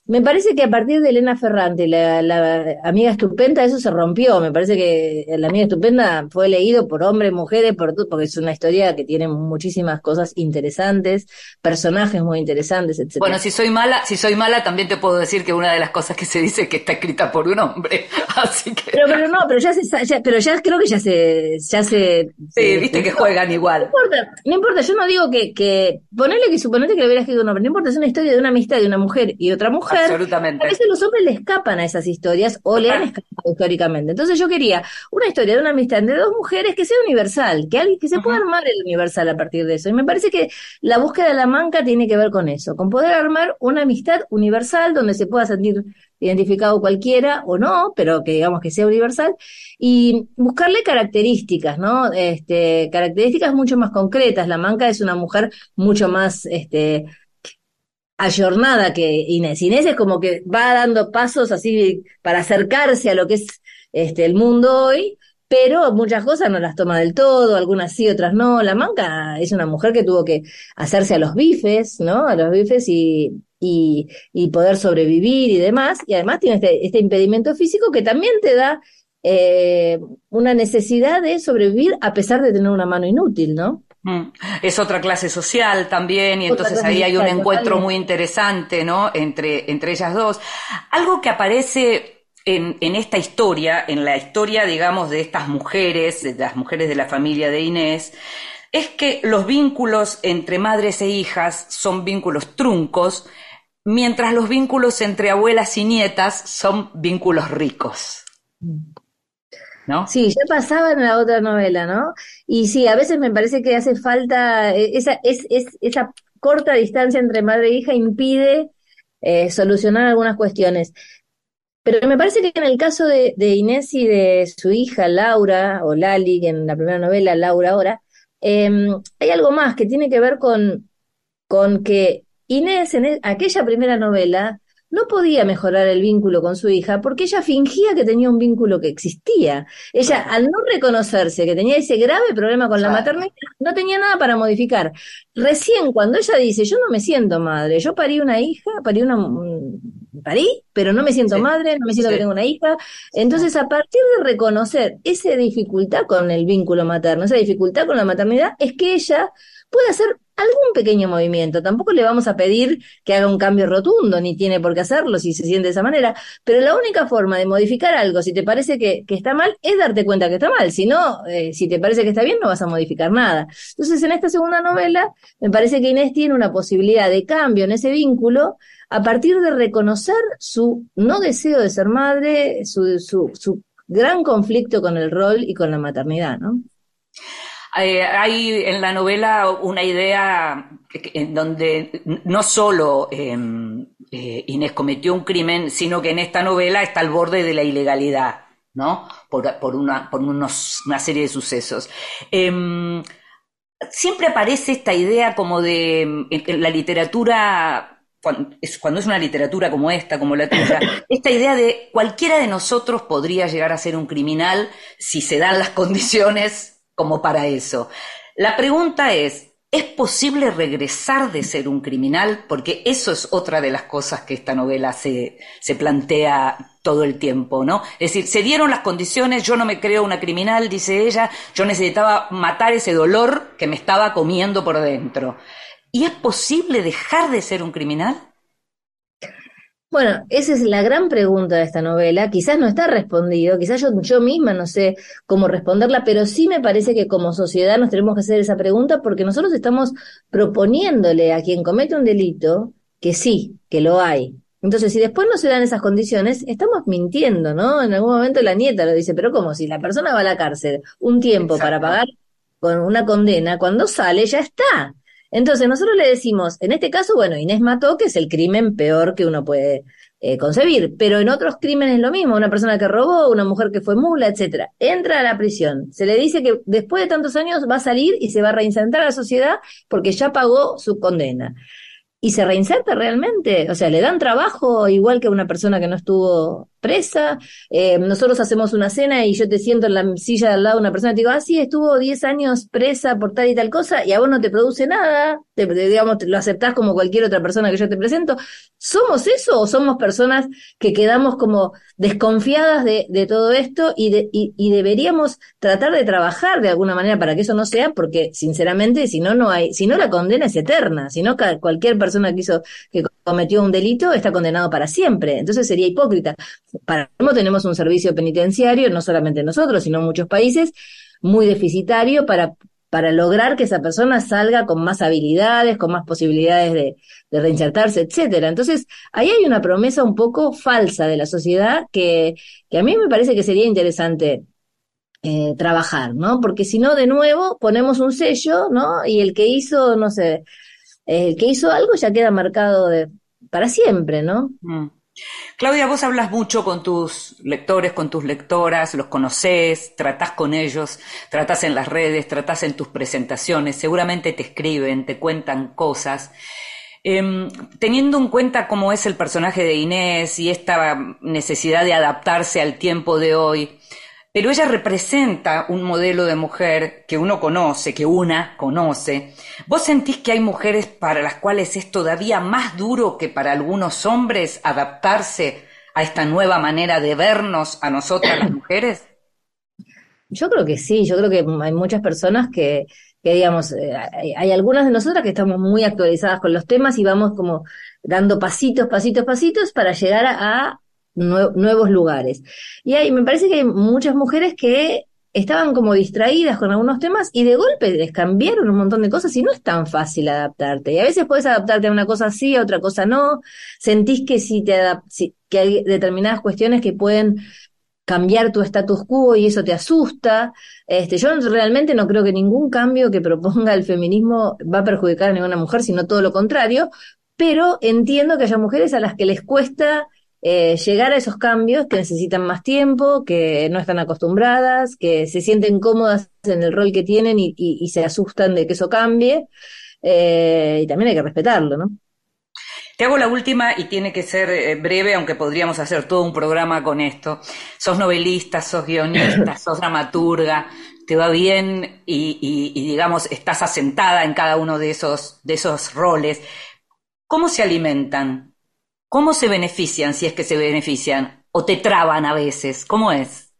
Me parece que a partir de Elena Ferrante, la, la, amiga estupenda, eso se rompió. Me parece que la amiga estupenda fue leído por hombres, mujeres, por porque es una historia que tiene muchísimas cosas interesantes, personajes muy interesantes, etc. Bueno, si soy mala, si soy mala, también te puedo decir que una de las cosas que se dice es que está escrita por un hombre. Así que. Pero, pero no, pero ya se, ya, pero ya creo que ya se, ya se. Sí, viste que juegan igual. No importa, no importa. Yo no digo que, que ponerle que suponete que le hubiera escrito un hombre. No importa, es una historia de una amistad de una mujer y otra mujer Absolutamente. A veces los hombres le escapan a esas historias o le han escapado históricamente. Entonces yo quería una historia de una amistad entre dos mujeres que sea universal, que alguien que se pueda armar el universal a partir de eso. Y me parece que la búsqueda de la manca tiene que ver con eso, con poder armar una amistad universal donde se pueda sentir identificado cualquiera o no, pero que digamos que sea universal, y buscarle características, ¿no? Este, características mucho más concretas. La manca es una mujer mucho más, este, ayornada que Inés. Inés es como que va dando pasos así para acercarse a lo que es este, el mundo hoy, pero muchas cosas no las toma del todo, algunas sí, otras no. La Manca es una mujer que tuvo que hacerse a los bifes, ¿no? A los bifes y, y, poder sobrevivir y demás. Y además tiene este, este impedimento físico que también te da eh, una necesidad de sobrevivir a pesar de tener una mano inútil, ¿no? Mm. Es otra clase social también y entonces ahí hay un encuentro muy interesante, ¿no? Entre, entre ellas dos. Algo que aparece en, en, esta historia, en la historia, digamos, de estas mujeres, de las mujeres de la familia de Inés, es que los vínculos entre madres e hijas son vínculos truncos, mientras los vínculos entre abuelas y nietas son vínculos ricos. ¿No? Sí, ya pasaba en la otra novela, ¿no? Y sí, a veces me parece que hace falta, eh, esa, es, es, esa corta distancia entre madre e hija impide eh, solucionar algunas cuestiones. Pero me parece que en el caso de, Inés y de su hija Laura, o Lali, en la primera novela, Laura ahora, eh, hay algo más que tiene que ver con, con que Inés en e, aquella primera novela no podía mejorar el vínculo con su hija porque ella fingía que tenía un vínculo que existía. Ella, al no reconocerse que tenía ese grave problema con la maternidad, no tenía nada para modificar. Recién cuando ella dice, yo no me siento madre, yo parí una hija, parí una... parí, pero no me siento madre, no me siento que tengo una hija. Entonces, a partir de reconocer esa dificultad con el vínculo materno, esa dificultad con la maternidad, es que ella puede hacer algún pequeño movimiento. Tampoco le vamos a pedir que haga un cambio rotundo, ni tiene por qué hacerlo si se siente de esa manera. Pero la única forma de modificar algo, si te parece que, está mal, es darte cuenta que está mal. Si no, eh, si te parece que está bien, no vas a modificar nada. Entonces, en esta segunda novela, me parece que Inés tiene una posibilidad de cambio en ese vínculo a partir de reconocer su no deseo de ser madre, su, su, su gran conflicto con el rol y con la maternidad, ¿no? Eh, hay en la novela una idea en donde no solo em, eh, Inés cometió un crimen, sino que en esta novela está al borde de la ilegalidad, ¿no? Por, por, una, por unos, una serie de sucesos. Em, siempre aparece esta idea como de en, la literatura cuando es, cuando es, una literatura como esta, como la tuya, esta idea de cualquiera de nosotros podría llegar a ser un criminal si se dan las condiciones como para eso. La pregunta es, ¿es posible regresar de ser un criminal? Porque eso es otra de las cosas que esta novela se, se plantea todo el tiempo, ¿no? Es decir, se dieron las condiciones, yo no me creo una criminal, dice ella, yo necesitaba matar ese dolor que me estaba comiendo por dentro. ¿Y es posible dejar de ser un criminal? Bueno, esa es la gran pregunta de esta novela. Quizás no está respondido, quizás yo, yo misma no sé cómo responderla, pero sí me parece que como sociedad nos tenemos que hacer esa pregunta porque nosotros estamos proponiéndole a quien comete un delito que sí, que lo hay. Entonces, si después no se dan esas condiciones, estamos mintiendo, ¿no? En algún momento la nieta lo dice, pero como si la persona va a la cárcel un tiempo para pagar con una condena, cuando sale ya está. Entonces, nosotros le decimos, en este caso, bueno, Inés mató, que es el crimen peor que uno puede eh, concebir, pero en otros crímenes lo mismo, una persona que robó, una mujer que fue mula, etcétera, entra a la prisión, se le dice que después de tantos años va a salir y se va a reinsertar a la sociedad porque ya pagó su condena y se reinserta realmente, o sea, le dan trabajo igual que a una persona que no estuvo presa. Eh, nosotros hacemos una cena y yo te siento en la silla de al lado de una persona y te digo, ah, sí, estuvo 10 años presa por tal y tal cosa y a vos no te produce nada, digamos, lo aceptás como cualquier otra persona que yo te presento. ¿Somos eso o somos personas que quedamos como desconfiadas de, de todo esto y, de, y, y, deberíamos tratar de trabajar de alguna manera para que eso no sea? Porque, sinceramente, si no, no hay, si no la condena es eterna, si no cualquier persona que hizo, que cometió un delito está condenado para siempre. Entonces sería hipócrita para eso tenemos un servicio penitenciario, no solamente nosotros, sino muchos países, muy deficitario para, para lograr que esa persona salga con más habilidades, con más posibilidades de, de reinsertarse, etcétera. Entonces, ahí hay una promesa un poco falsa de la sociedad que, que a mí me parece que sería interesante eh, trabajar, ¿no? Porque si no, de nuevo, ponemos un sello, ¿no? Y el que hizo, no sé, el que hizo algo ya queda marcado para siempre, ¿no? Mm. Claudia, vos hablas mucho con tus lectores, con tus lectoras, los conoces, tratás con ellos, tratás en las redes, tratás en tus presentaciones, seguramente te escriben, te cuentan cosas. Em, teniendo en cuenta cómo es el personaje de Inés y esta necesidad de adaptarse al tiempo de hoy, pero ella representa un modelo de mujer que uno conoce, que una conoce. ¿Vos sentís que hay mujeres para las cuales es todavía más duro que para algunos hombres adaptarse a esta nueva manera de vernos a nosotras las mujeres? Yo creo que sí, yo creo que hay muchas personas que, digamos, eh, hay, algunas de nosotras que estamos muy actualizadas con los temas y vamos como dando pasitos, pasitos, pasitos para llegar a, nuevos lugares. Y hay, me parece que hay muchas mujeres que estaban como distraídas con algunos temas y de golpe les cambiaron un montón de cosas y no es tan fácil adaptarte. Y a veces puedes adaptarte a una cosa sí, a otra cosa no. Sentís que si te si, que hay determinadas cuestiones que pueden cambiar tu status quo y eso te asusta. Este, yo realmente no creo que ningún cambio que proponga el feminismo va a perjudicar a ninguna mujer, sino todo lo contrario, pero entiendo que haya mujeres a las que les cuesta eh, llegar a esos cambios que necesitan más tiempo, que no están acostumbradas, que se sienten cómodas en el rol que tienen y, se asustan de que eso cambie. Eh, y también hay que respetarlo, ¿no? Te hago la última y tiene que ser eh, breve, aunque podríamos hacer todo un programa con esto. Sos novelista, sos guionista, sos dramaturga, te va bien y, y, digamos, estás asentada en cada uno de esos, de esos roles. ¿Cómo se alimentan ¿Cómo se benefician, si es que se benefician? ¿O te traban a veces? ¿Cómo es?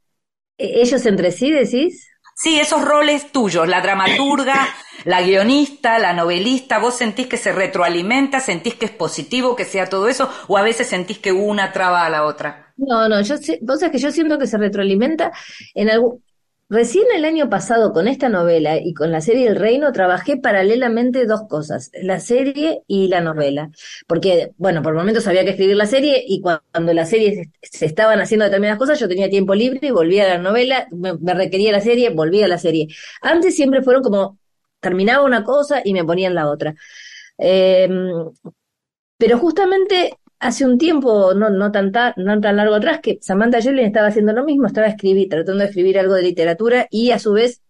¿E-, ¿Ellos entre sí decís? Sí, esos roles tuyos, la dramaturga, la guionista, la novelista, ¿vos sentís que se retroalimenta, sentís que es positivo que sea todo eso, o a veces sentís que una traba a la otra? No, no, yo vos sabés que yo siento que se retroalimenta en algún, Recién el año pasado con esta novela y con la serie El Reino trabajé paralelamente dos cosas, la serie y la novela. Porque, bueno, por momentos había que escribir la serie y cuando la serie se estaban haciendo determinadas cosas yo tenía tiempo libre y volvía a la novela, me, requería la serie, volvía a la serie. Antes siempre fueron como, terminaba una cosa y me ponían la otra. Em, pero justamente hace un tiempo, no, no, tan, no tan largo atrás, que Samantha Joplin estaba haciendo lo mismo, estaba escribir, tratando de escribir algo de literatura y a su vez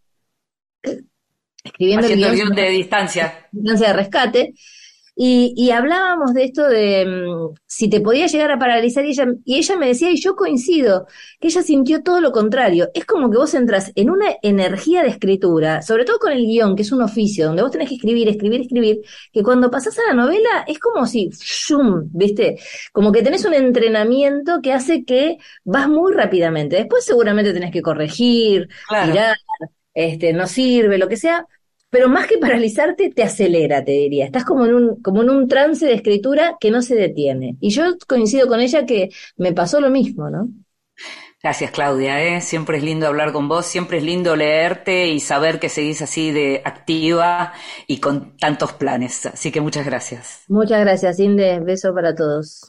escribiendo el guion, de distancia. Distancia de rescate. Y, y, hablábamos de esto de mm, si te podía llegar a paralizar y ella, y ella me decía, y yo coincido, que ella sintió todo lo contrario. Es como que vos entras en una energía de escritura, sobre todo con el guion, que es un oficio, donde vos tenés que escribir, escribir, escribir, que cuando pasás a la novela es como si, shum, ¿viste? Como que tenés un entrenamiento que hace que vas muy rápidamente. Después seguramente tenés que corregir, tirar, este, no sirve, lo que sea, pero más que paralizarte, te acelera, te diría. Estás como en un, como en un trance de escritura que no se detiene. Y yo coincido con ella que me pasó lo mismo, ¿no? Gracias, Claudia. ¿eh? Siempre es lindo hablar con vos, siempre es lindo leerte y saber que seguís así de activa y con tantos planes. Así que muchas gracias. Muchas gracias, Inde. Beso para todos.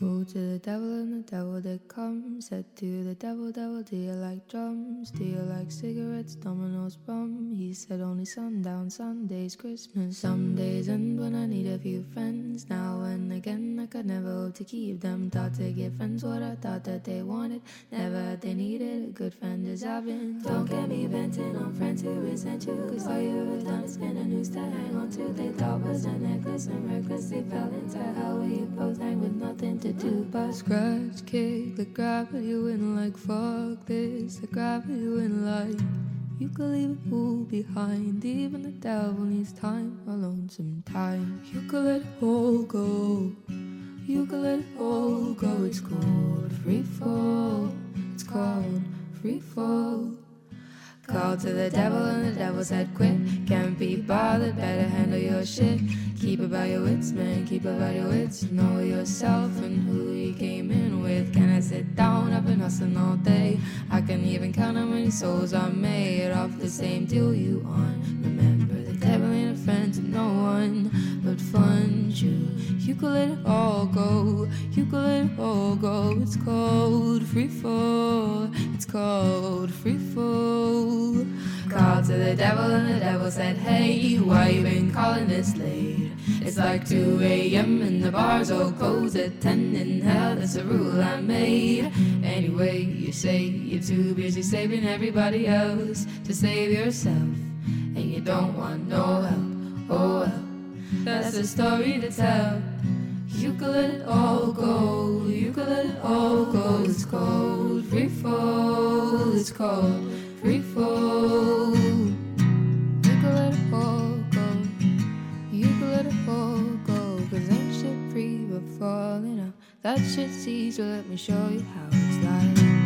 Needed a good friend as I've been. Don't get me venting on friends who resent you. Cause all you ever done is spin a noose to hang on to. They thought was a necklace and reckless. They fell into hell We both hang with nothing to do but scratch, kick, the gravity win like fuck this. The gravity win like. You could leave it all behind. Even the devil needs time alone sometimes. You could let it all go. You could let it all go. It's called free fall. It's called free fall. Called to the devil and the devil said quit. Can't be bothered, better handle your shit. Keep it about your wits, man, keep it about your wits. Know yourself and who you came in with. Can I sit down? I've been hustling all day. I can even count how many souls I made off the same deal you on. Remember, the devil ain't a friend to no one but fun you. You could let it all go. You could let it all go. It's called free fall. It's called free fall. Called to the devil and the devil said, Hey, why you been calling this late? It's like 2 a.m. and the bars all close at 10 in hell. That's a rule I made. Anyway, you say you're too busy saving everybody else to save yourself. And you don't want no help. Oh well. That's a story to tell. You could let it all go. You could let it all go. It's called free fall. It's called free fall. You could let it all go. You could let it all go. Cause ain't shit free but falling out. That shit's easy. Let me show you how it's like.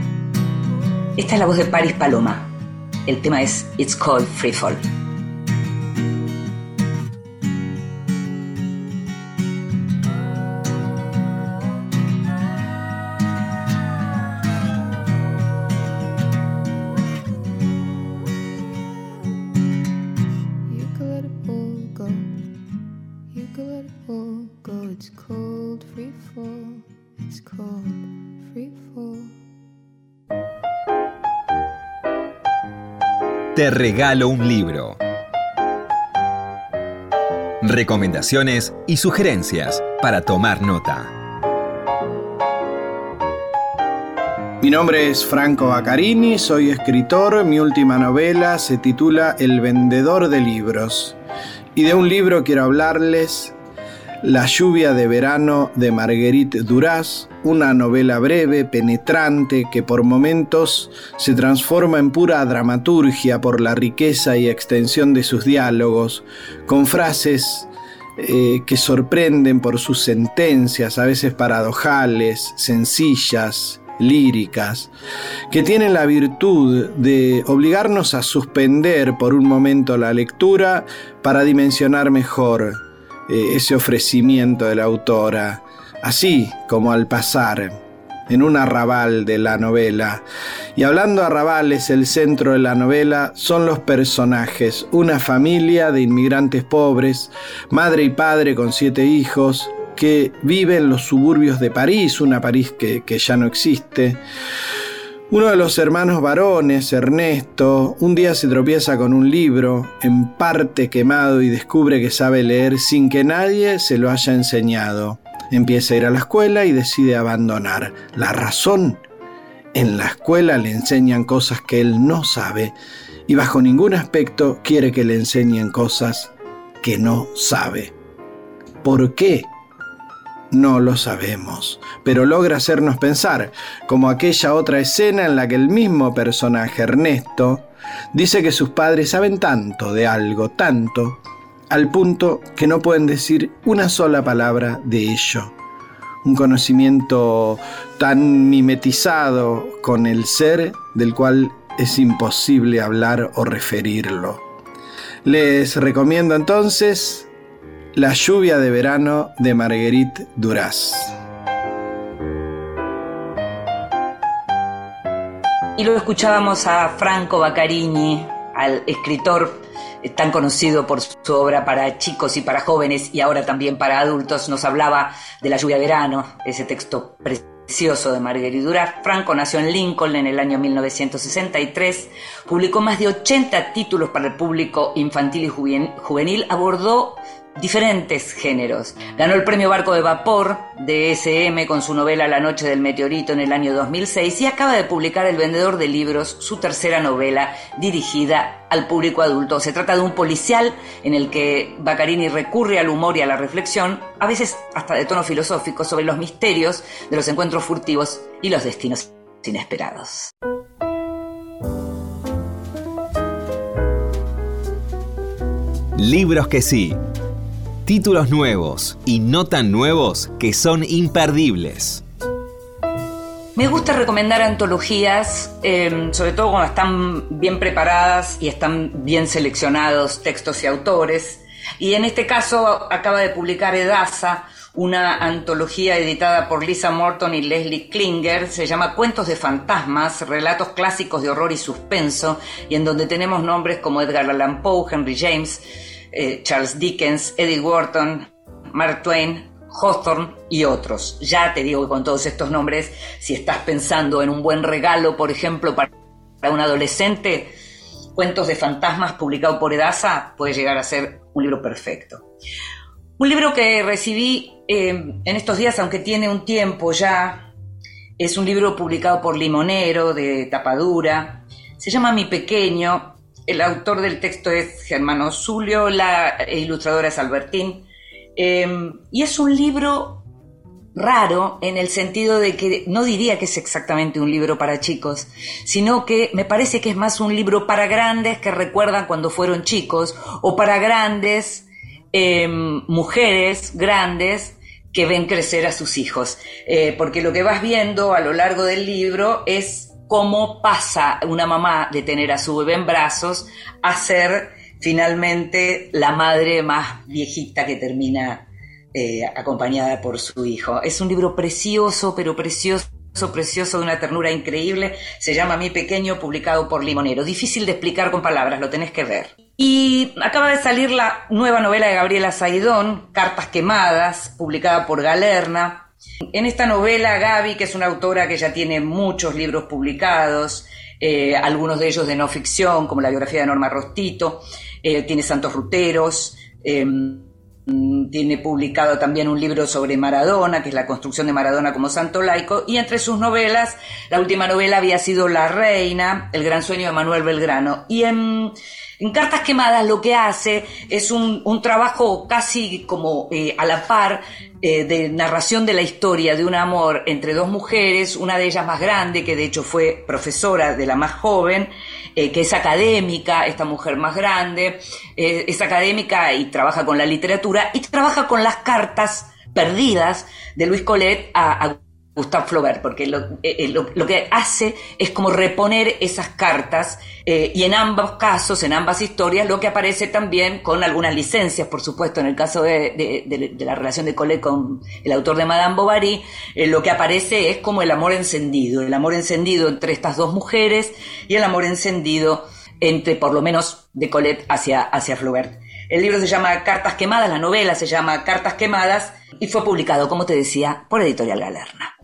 Esta es la voz de Paris Paloma. El tema es It's Called Free Fall. Regalo un libro. Recomendaciones y sugerencias para tomar nota. Mi nombre es Franco Baccarini, soy escritor, mi última novela se titula El vendedor de libros. Y de un libro quiero hablarles la lluvia de verano de Marguerite Duras, una novela breve, penetrante, que por momentos se transforma en pura dramaturgia por la riqueza y extensión de sus diálogos, con frases eh, que sorprenden por sus sentencias, a veces paradojales, sencillas, líricas, que tienen la virtud de obligarnos a suspender por un momento la lectura para dimensionar mejor ese ofrecimiento de la autora, así como al pasar en un arrabal de la novela. Y hablando arrabales, el centro de la novela son los personajes, una familia de inmigrantes pobres, madre y padre con siete hijos, que viven en los suburbios de París, una París que, que ya no existe. Uno de los hermanos varones, Ernesto, un día se tropieza con un libro, en parte quemado, y descubre que sabe leer sin que nadie se lo haya enseñado. Empieza a ir a la escuela y decide abandonar. La razón, en la escuela le enseñan cosas que él no sabe y bajo ningún aspecto quiere que le enseñen cosas que no sabe. ¿Por qué? No lo sabemos, pero logra hacernos pensar, como aquella otra escena en la que el mismo personaje, Ernesto, dice que sus padres saben tanto de algo, tanto, al punto que no pueden decir una sola palabra de ello. Un conocimiento tan mimetizado con el ser del cual es imposible hablar o referirlo. Les recomiendo entonces La lluvia de verano de Marguerite Duras. Y luego escuchábamos a Franco Baccarini, al escritor tan conocido por su obra para chicos y para jóvenes y ahora también para adultos. Nos hablaba de La lluvia de verano, ese texto precioso de Marguerite Duras. Franco nació en Lincoln en el año 1963, publicó más de 80 títulos para el público infantil y juvenil, abordó diferentes géneros. Ganó el premio Barco de Vapor de SM con su novela La Noche del Meteorito en el año 2006 y acaba de publicar El Vendedor de Libros, su tercera novela dirigida al público adulto. Se trata de un policial en el que Baccarini recurre al humor y a la reflexión, a veces hasta de tono filosófico, sobre los misterios de los encuentros furtivos y los destinos inesperados. Libros que sí títulos nuevos y no tan nuevos que son imperdibles. Me gusta recomendar antologías, em, sobre todo cuando están bien preparadas y están bien seleccionados textos y autores. Y en este caso acaba de publicar Edasa, una antología editada por Lisa Morton y Leslie Klinger, se llama Cuentos de Fantasmas, relatos clásicos de horror y suspenso, y en donde tenemos nombres como Edgar Allan Poe, Henry James, eh, Charles Dickens, Eddie Wharton, Mark Twain, Hawthorne y otros. Ya te digo que con todos estos nombres, si estás pensando en un buen regalo, por ejemplo, para un adolescente, Cuentos de Fantasmas publicado por Edasa puede llegar a ser un libro perfecto. Un libro que recibí eh, en estos días, aunque tiene un tiempo ya, es un libro publicado por Limonero de tapadura. Se llama Mi Pequeño el autor del texto es Germano Zulio, la ilustradora es Albertín. Em, y es un libro raro en el sentido de que no diría que es exactamente un libro para chicos, sino que me parece que es más un libro para grandes que recuerdan cuando fueron chicos o para grandes em, mujeres grandes que ven crecer a sus hijos. Eh, porque lo que vas viendo a lo largo del libro es cómo pasa una mamá de tener a su bebé en brazos a ser finalmente la madre más viejita que termina eh, acompañada por su hijo. Es un libro precioso, pero precioso precioso de una ternura increíble, se llama Mi Pequeño, publicado por Limonero. Difícil de explicar con palabras, lo tenés que ver. Y acaba de salir la nueva novela de Gabriela Saidón, Cartas Quemadas, publicada por Galerna, en esta novela, Gaby, que es una autora que ya tiene muchos libros publicados, eh, algunos de ellos de no ficción, como la biografía de Norma Rostito, eh, tiene Santos Ruteros, em, tiene publicado también un libro sobre Maradona, que es la construcción de Maradona como santo laico, y entre sus novelas, la última novela había sido La Reina, El gran sueño de Manuel Belgrano. Y en, Cartas Quemadas lo que hace es un, trabajo casi como eh, a la par eh, de narración de la historia de un amor entre dos mujeres, una de ellas más grande, que de hecho fue profesora de la más joven, eh, que es académica, esta mujer más grande, es académica y trabaja con la literatura y trabaja con las cartas perdidas de Luis Collet a Gustave Flaubert, porque lo, eh, eh, lo, que hace es como reponer esas cartas eh, y en ambos casos, en ambas historias, lo que aparece también con algunas licencias, por supuesto, en el caso de, la relación de Colette con el autor de Madame Bovary, lo que aparece es como el amor encendido, el amor encendido entre estas dos mujeres y el amor encendido entre, por lo menos, de Colette hacia, hacia Flaubert. El libro se llama Cartas Quemadas, la novela se llama Cartas Quemadas y fue publicado, como te decía, por Editorial Galerna.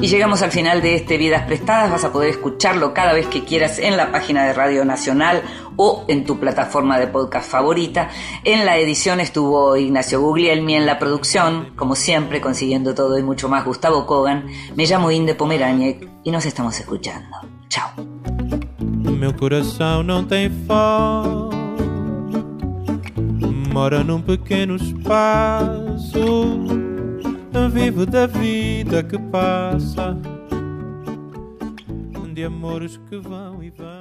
Y llegamos al final de este Vidas Prestadas. Vas a poder escucharlo cada vez que quieras en la página de Radio Nacional o en tu plataforma de podcast favorita. En la edición estuvo Ignacio Guglielmi, en la producción, como siempre, consiguiendo todo y mucho más, Gustavo Kogan. Me llamo Inde Pomeraniec y nos estamos escuchando. Chao. Meu coração não tem foco, mora num pequeno espaço. Vivo da vida que passa, de amores que vão e vão.